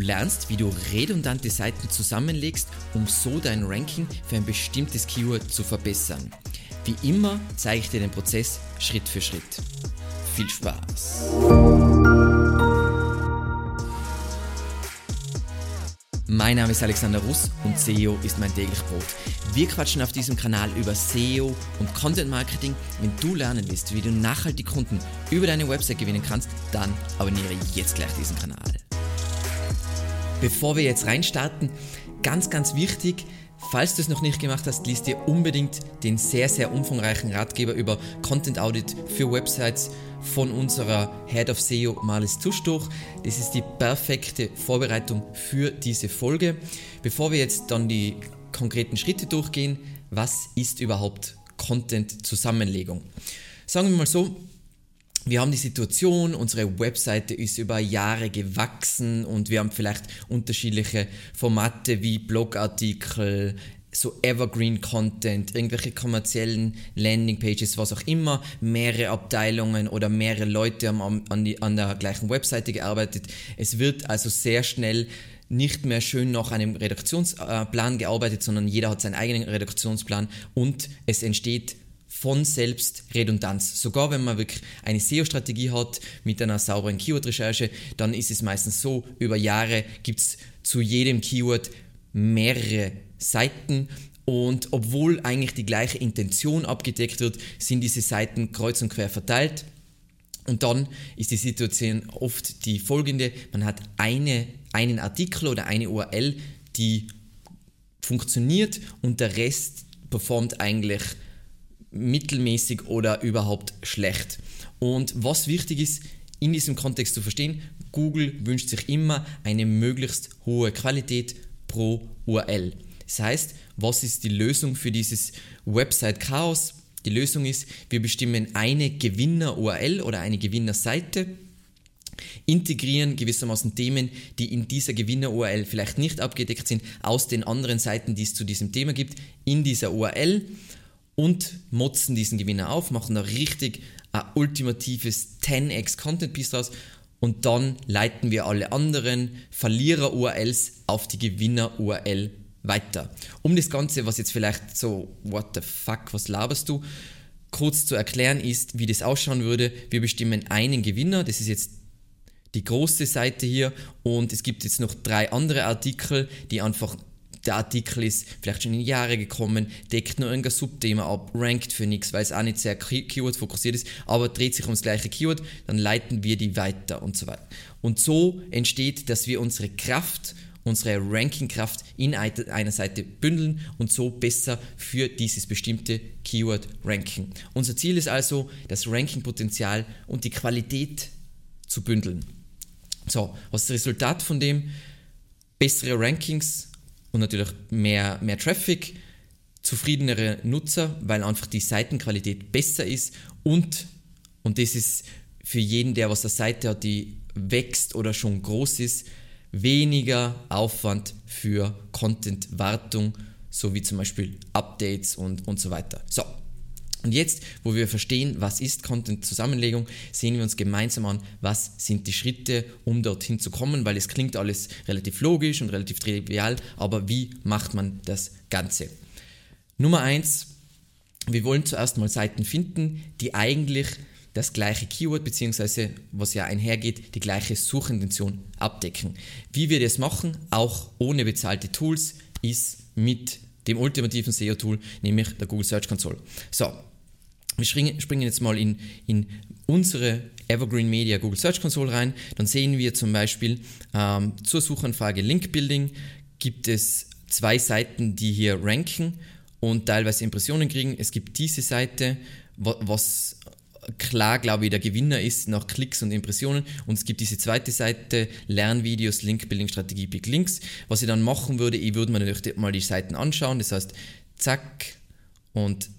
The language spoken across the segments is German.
lernst, wie du redundante Seiten zusammenlegst, um so dein Ranking für ein bestimmtes Keyword zu verbessern. Wie immer zeige ich dir den Prozess Schritt für Schritt. Viel Spaß! Mein Name ist Alexander Russ und SEO ist mein täglich Brot. Wir quatschen auf diesem Kanal über SEO und Content Marketing. Wenn du lernen willst, wie du nachhaltig Kunden über deine Website gewinnen kannst, dann abonniere jetzt gleich diesen Kanal. Bevor wir jetzt reinstarten, ganz, ganz wichtig, Falls du es noch nicht gemacht hast, liest dir unbedingt den sehr, sehr umfangreichen Ratgeber über Content Audit für Websites von unserer Head of SEO Marlis Tusch durch. Das ist die perfekte Vorbereitung für diese Folge. Bevor wir jetzt dann die konkreten Schritte durchgehen, was ist überhaupt Content-Zusammenlegung? Sagen wir mal so, wir haben die Situation, unsere Webseite ist über Jahre gewachsen und wir haben vielleicht unterschiedliche Formate wie Blogartikel, so Evergreen Content, irgendwelche kommerziellen Landingpages, was auch immer, mehrere Abteilungen oder mehrere Leute haben an, die, an der gleichen Webseite gearbeitet. Es wird also sehr schnell nicht mehr schön nach einem Redaktionsplan gearbeitet, sondern jeder hat seinen eigenen Redaktionsplan und es entsteht von selbst Redundanz. Sogar wenn man wirklich eine SEO-Strategie hat mit einer sauberen Keyword-Recherche, dann ist es meistens so, über Jahre gibt es zu jedem Keyword mehrere Seiten und obwohl eigentlich die gleiche Intention abgedeckt wird, sind diese Seiten kreuz und quer verteilt. Und dann ist die Situation oft die folgende, man hat eine, einen Artikel oder eine URL, die funktioniert und der Rest performt eigentlich mittelmäßig oder überhaupt schlecht. Und was wichtig ist, in diesem Kontext zu verstehen, Google wünscht sich immer eine möglichst hohe Qualität pro URL. Das heißt, was ist die Lösung für dieses Website-Chaos? Die Lösung ist, wir bestimmen eine Gewinner-URL oder eine Gewinner-Seite, integrieren gewissermaßen Themen, die in dieser Gewinner-URL vielleicht nicht abgedeckt sind, aus den anderen Seiten, die es zu diesem Thema gibt, in dieser URL und motzen diesen Gewinner auf, machen da richtig ein ultimatives 10x Content Piece draus und dann leiten wir alle anderen Verlierer-URLs auf die Gewinner-URL weiter. Um das Ganze, was jetzt vielleicht so, what the fuck, was laberst du, kurz zu erklären ist, wie das ausschauen würde. Wir bestimmen einen Gewinner, das ist jetzt die große Seite hier und es gibt jetzt noch drei andere Artikel, die einfach der Artikel ist vielleicht schon in Jahre gekommen, deckt nur irgendein Subthema ab, rankt für nichts, weil es auch nicht sehr Keyword fokussiert ist, aber dreht sich ums gleiche Keyword, dann leiten wir die weiter und so weiter. Und so entsteht, dass wir unsere Kraft, unsere Rankingkraft in einer Seite bündeln und so besser für dieses bestimmte Keyword ranken. Unser Ziel ist also, das Rankingpotenzial und die Qualität zu bündeln. So, was ist das Resultat von dem? Bessere Rankings, und natürlich mehr, mehr Traffic, zufriedenere Nutzer, weil einfach die Seitenqualität besser ist und, und das ist für jeden, der was der Seite hat, die wächst oder schon groß ist, weniger Aufwand für Content-Wartung, so wie zum Beispiel Updates und, und so weiter. So, und jetzt, wo wir verstehen, was ist Content-Zusammenlegung, sehen wir uns gemeinsam an, was sind die Schritte, um dorthin zu kommen, weil es klingt alles relativ logisch und relativ trivial, aber wie macht man das Ganze? Nummer eins: wir wollen zuerst mal Seiten finden, die eigentlich das gleiche Keyword beziehungsweise was ja einhergeht, die gleiche Suchintention abdecken. Wie wir das machen, auch ohne bezahlte Tools, ist mit dem ultimativen SEO-Tool, nämlich der Google Search Console. So, wir springen jetzt mal in, in unsere Evergreen Media Google Search Console rein. Dann sehen wir zum Beispiel ähm, zur Suchanfrage Link Building gibt es zwei Seiten, die hier ranken und teilweise Impressionen kriegen. Es gibt diese Seite, was klar, glaube ich, der Gewinner ist nach Klicks und Impressionen. Und es gibt diese zweite Seite, Lernvideos, Link-Building-Strategie, Big Links. Was ich dann machen würde, ich würde mir natürlich mal die Seiten anschauen. Das heißt, zack und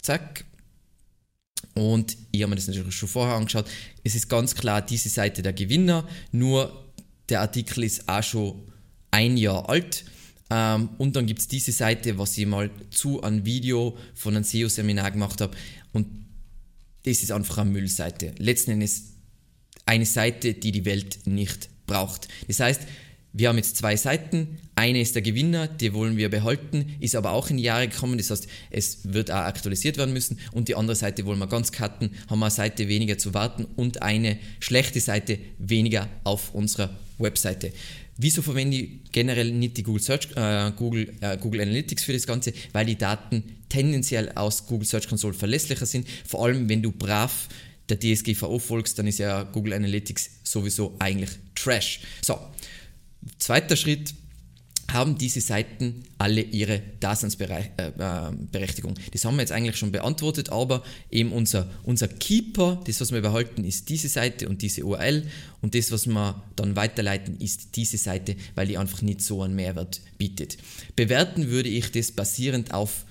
zack. Und ich habe mir das natürlich schon vorher angeschaut. Es ist ganz klar diese Seite der Gewinner, nur der Artikel ist auch schon ein Jahr alt. Ähm, und dann gibt es diese Seite, was ich mal zu einem Video von einem SEO-Seminar gemacht habe. Und das ist einfach eine Müllseite. Letzten Endes eine Seite, die die Welt nicht braucht. Das heißt, wir haben jetzt zwei Seiten. Eine ist der Gewinner, die wollen wir behalten, ist aber auch in die Jahre gekommen. Das heißt, es wird auch aktualisiert werden müssen. Und die andere Seite wollen wir ganz cutten, haben wir eine Seite weniger zu warten und eine schlechte Seite weniger auf unserer Webseite. Wieso verwende ich generell nicht die Google Search, äh, Google, äh, Google Analytics für das Ganze? Weil die Daten tendenziell aus Google Search Console verlässlicher sind. Vor allem, wenn du brav der DSGVO folgst, dann ist ja Google Analytics sowieso eigentlich Trash. So, Zweiter Schritt, haben diese Seiten alle ihre Daseinsberechtigung. Das haben wir jetzt eigentlich schon beantwortet, aber eben unser, unser Keeper, das was wir behalten, ist diese Seite und diese URL und das, was wir dann weiterleiten, ist diese Seite, weil die einfach nicht so einen Mehrwert bietet. Bewerten würde ich das basierend auf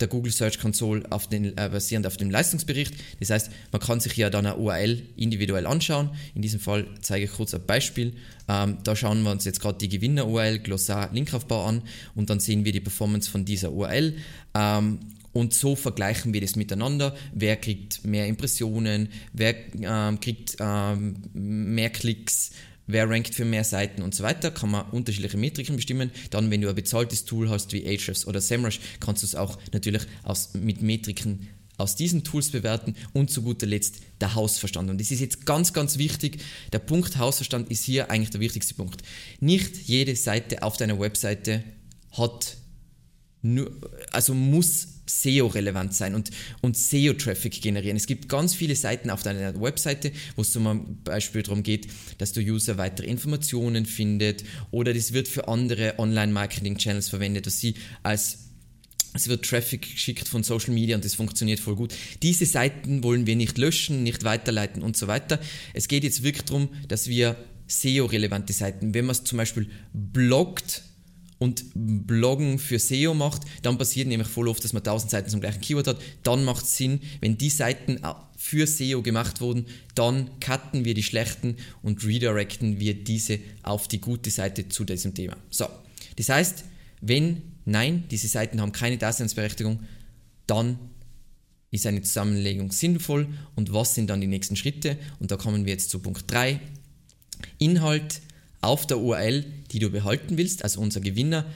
der Google Search Console auf den, äh, basierend auf dem Leistungsbericht. Das heißt, man kann sich ja dann eine URL individuell anschauen. In diesem Fall zeige ich kurz ein Beispiel. Ähm, da schauen wir uns jetzt gerade die Gewinner-URL, Glossar, Linkaufbau an und dann sehen wir die Performance von dieser URL. Ähm, und so vergleichen wir das miteinander. Wer kriegt mehr Impressionen, wer ähm, kriegt ähm, mehr Klicks, wer rankt für mehr Seiten und so weiter, kann man unterschiedliche Metriken bestimmen. Dann, wenn du ein bezahltes Tool hast wie Ahrefs oder SEMrush, kannst du es auch natürlich aus, mit Metriken aus diesen Tools bewerten und zu guter Letzt der Hausverstand. Und das ist jetzt ganz, ganz wichtig. Der Punkt Hausverstand ist hier eigentlich der wichtigste Punkt. Nicht jede Seite auf deiner Webseite hat nur, also muss SEO-relevant sein und, und SEO-Traffic generieren. Es gibt ganz viele Seiten auf deiner Webseite, wo es zum Beispiel darum geht, dass der User weitere Informationen findet oder das wird für andere Online-Marketing-Channels verwendet, dass sie als es wird Traffic geschickt von Social Media und das funktioniert voll gut. Diese Seiten wollen wir nicht löschen, nicht weiterleiten und so weiter. Es geht jetzt wirklich darum, dass wir SEO-relevante Seiten, wenn man es zum Beispiel bloggt, und Bloggen für SEO macht, dann passiert nämlich voll oft, dass man 1000 Seiten zum gleichen Keyword hat. Dann macht es Sinn, wenn die Seiten für SEO gemacht wurden, dann cutten wir die schlechten und redirecten wir diese auf die gute Seite zu diesem Thema. So, das heißt, wenn nein, diese Seiten haben keine Daseinsberechtigung, dann ist eine Zusammenlegung sinnvoll und was sind dann die nächsten Schritte? Und da kommen wir jetzt zu Punkt 3. Inhalt auf der URL, die du behalten willst, also unser Gewinner,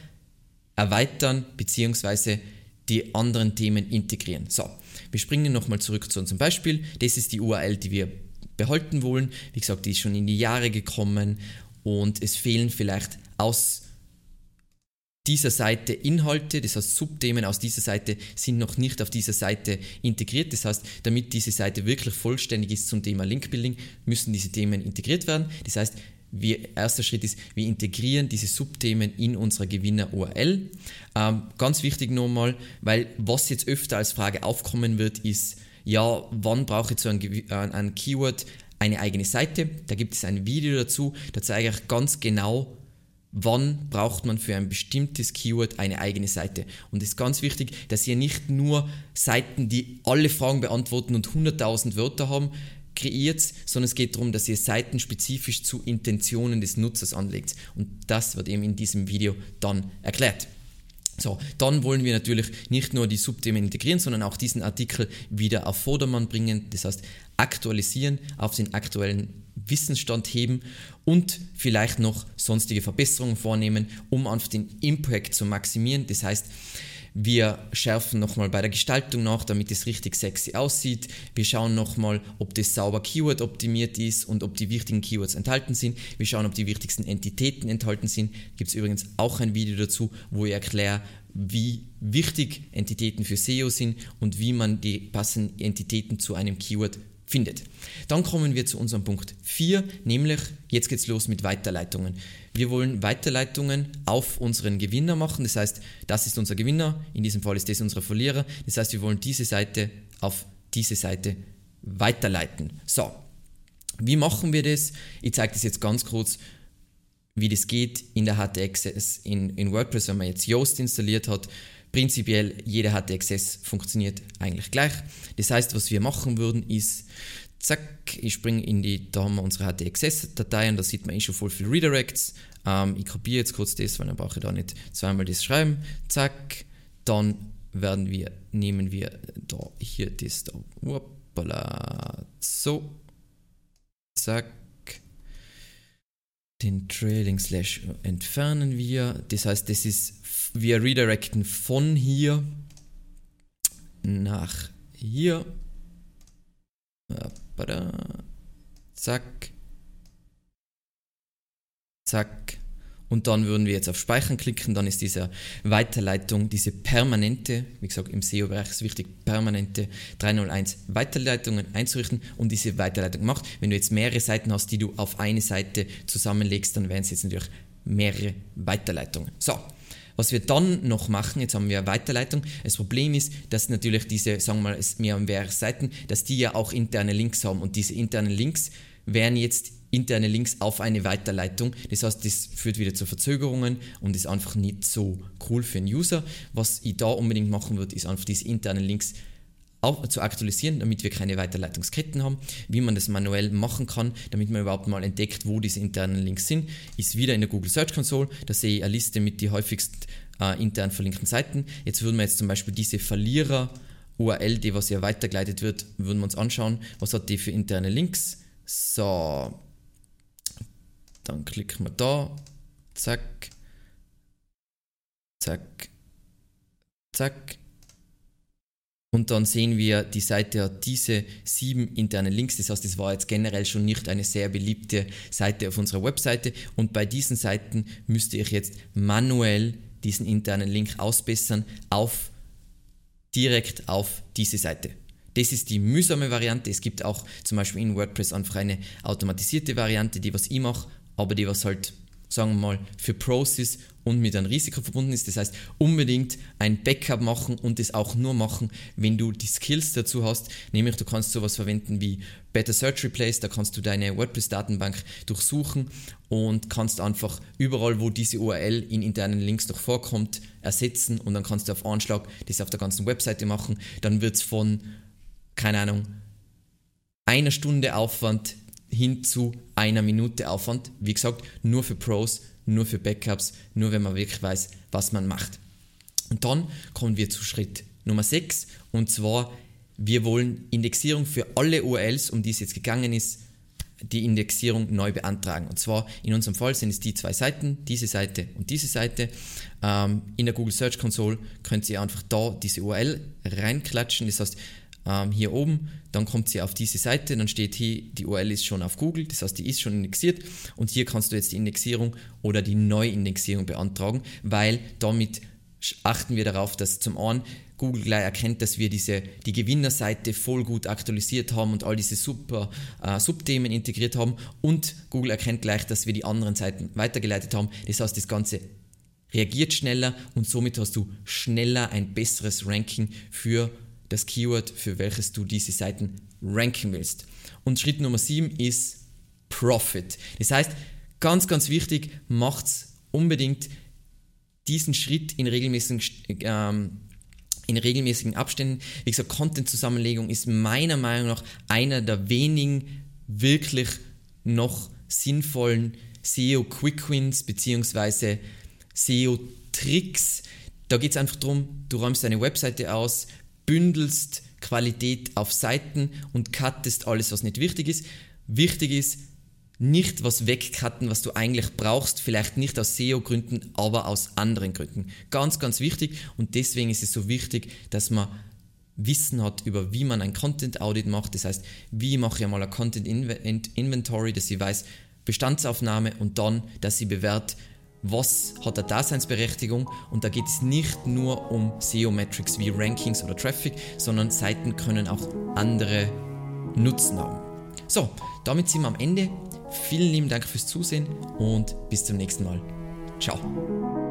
erweitern bzw. die anderen Themen integrieren. So, wir springen nochmal zurück zu unserem Beispiel. Das ist die URL, die wir behalten wollen. Wie gesagt, die ist schon in die Jahre gekommen und es fehlen vielleicht aus dieser Seite Inhalte, das heißt Subthemen aus dieser Seite sind noch nicht auf dieser Seite integriert. Das heißt, damit diese Seite wirklich vollständig ist zum Thema Linkbuilding, müssen diese Themen integriert werden. Das heißt, wir, erster Schritt ist, wir integrieren diese Subthemen in unserer Gewinner-URL. Ähm, ganz wichtig nochmal, weil was jetzt öfter als Frage aufkommen wird, ist, ja, wann brauche ich zu einem, äh, einem Keyword eine eigene Seite? Da gibt es ein Video dazu, da zeige ich ganz genau, wann braucht man für ein bestimmtes Keyword eine eigene Seite. Und es ist ganz wichtig, dass ihr nicht nur Seiten, die alle Fragen beantworten und 100.000 Wörter haben, kreiert, sondern es geht darum, dass ihr Seiten spezifisch zu Intentionen des Nutzers anlegt. Und das wird eben in diesem Video dann erklärt. So, dann wollen wir natürlich nicht nur die Subthemen integrieren, sondern auch diesen Artikel wieder auf Vordermann bringen, das heißt aktualisieren, auf den aktuellen Wissensstand heben und vielleicht noch sonstige Verbesserungen vornehmen, um einfach den Impact zu maximieren. Das heißt, wir schärfen nochmal bei der Gestaltung nach, damit es richtig sexy aussieht. Wir schauen nochmal, ob das sauber Keyword optimiert ist und ob die wichtigen Keywords enthalten sind. Wir schauen, ob die wichtigsten Entitäten enthalten sind. Gibt es übrigens auch ein Video dazu, wo ich erkläre, wie wichtig Entitäten für SEO sind und wie man die passenden Entitäten zu einem Keyword findet. Dann kommen wir zu unserem Punkt 4, nämlich jetzt geht's los mit Weiterleitungen. Wir wollen Weiterleitungen auf unseren Gewinner machen, das heißt, das ist unser Gewinner, in diesem Fall ist das unser Verlierer, das heißt, wir wollen diese Seite auf diese Seite weiterleiten. So, wie machen wir das? Ich zeige das jetzt ganz kurz, wie das geht in der HT-Access in, in WordPress, wenn man jetzt Yoast installiert hat Prinzipiell jeder HT-Access funktioniert eigentlich gleich. Das heißt, was wir machen würden, ist, zack, ich springe in die, da haben wir unsere HT-Access-Datei und da sieht man eh schon voll viel Redirects. Ähm, ich kopiere jetzt kurz das, weil dann brauche ich da nicht zweimal das schreiben. Zack, dann werden wir, nehmen wir da hier das da, Uppala, so, zack, Den Trailing Slash entfernen wir. Das heißt, das ist, wir redirecten von hier nach hier. Zack. Zack. Und dann würden wir jetzt auf Speichern klicken, dann ist diese Weiterleitung, diese permanente, wie gesagt im SEO-Bereich ist wichtig, permanente 301 Weiterleitungen einzurichten und diese Weiterleitung macht. Wenn du jetzt mehrere Seiten hast, die du auf eine Seite zusammenlegst, dann wären es jetzt natürlich mehrere Weiterleitungen. So, was wir dann noch machen, jetzt haben wir Weiterleitung. Das Problem ist, dass natürlich diese, sagen wir mal, mehr und mehrere Seiten, dass die ja auch interne Links haben und diese internen Links wären jetzt interne Links auf eine Weiterleitung. Das heißt, das führt wieder zu Verzögerungen und ist einfach nicht so cool für den User. Was ich da unbedingt machen würde, ist einfach diese internen Links zu aktualisieren, damit wir keine Weiterleitungsketten haben. Wie man das manuell machen kann, damit man überhaupt mal entdeckt, wo diese internen Links sind, ist wieder in der Google Search Console. Da sehe ich eine Liste mit den häufigst äh, intern verlinkten Seiten. Jetzt würden wir jetzt zum Beispiel diese Verlierer URL, die was ja weitergeleitet wird, würden wir uns anschauen, was hat die für interne Links. So, dann klicken wir da, zack, zack, zack. Und dann sehen wir, die Seite hat diese sieben internen Links. Das heißt, es war jetzt generell schon nicht eine sehr beliebte Seite auf unserer Webseite. Und bei diesen Seiten müsste ich jetzt manuell diesen internen Link ausbessern auf direkt auf diese Seite. Das ist die mühsame Variante. Es gibt auch zum Beispiel in WordPress einfach eine automatisierte Variante, die was ich mache aber die was halt, sagen wir mal, für Pros und mit einem Risiko verbunden ist. Das heißt, unbedingt ein Backup machen und das auch nur machen, wenn du die Skills dazu hast. Nämlich, du kannst sowas verwenden wie Better Search Replace, da kannst du deine WordPress-Datenbank durchsuchen und kannst einfach überall, wo diese URL in internen Links noch vorkommt, ersetzen und dann kannst du auf Anschlag das auf der ganzen Webseite machen. Dann wird es von, keine Ahnung, einer Stunde Aufwand hin zu einer Minute Aufwand. Wie gesagt, nur für Pros, nur für Backups, nur wenn man wirklich weiß, was man macht. Und dann kommen wir zu Schritt Nummer 6 und zwar, wir wollen Indexierung für alle URLs, um die es jetzt gegangen ist, die Indexierung neu beantragen. Und zwar in unserem Fall sind es die zwei Seiten, diese Seite und diese Seite. Ähm, in der Google Search Console könnt ihr einfach da diese URL reinklatschen. Das heißt, ähm, hier oben, dann kommt sie auf diese Seite, dann steht hier, die URL ist schon auf Google, das heißt, die ist schon indexiert. Und hier kannst du jetzt die Indexierung oder die Neuindexierung beantragen, weil damit achten wir darauf, dass zum einen Google gleich erkennt, dass wir diese, die Gewinnerseite voll gut aktualisiert haben und all diese super äh, Subthemen integriert haben. Und Google erkennt gleich, dass wir die anderen Seiten weitergeleitet haben. Das heißt, das Ganze reagiert schneller und somit hast du schneller ein besseres Ranking für das Keyword, für welches du diese Seiten ranken willst. Und Schritt Nummer 7 ist Profit. Das heißt, ganz, ganz wichtig, macht unbedingt diesen Schritt in regelmäßigen, ähm, in regelmäßigen Abständen. Wie gesagt, Content-Zusammenlegung ist meiner Meinung nach einer der wenigen wirklich noch sinnvollen SEO-Quick-Wins bzw. SEO-Tricks. Da geht es einfach darum, du räumst deine Webseite aus, bündelst Qualität auf Seiten und cuttest alles, was nicht wichtig ist. Wichtig ist, nicht was wegcutten, was du eigentlich brauchst, vielleicht nicht aus SEO-Gründen, aber aus anderen Gründen. Ganz, ganz wichtig und deswegen ist es so wichtig, dass man Wissen hat über wie man ein Content Audit macht. Das heißt, wie mache ich einmal ein Content Inventory, dass ich weiß, Bestandsaufnahme und dann, dass sie bewährt, was hat eine Daseinsberechtigung und da geht es nicht nur um SEO-Metrics wie Rankings oder Traffic, sondern Seiten können auch andere Nutzen haben. So, damit sind wir am Ende. Vielen lieben Dank fürs Zusehen und bis zum nächsten Mal. Ciao.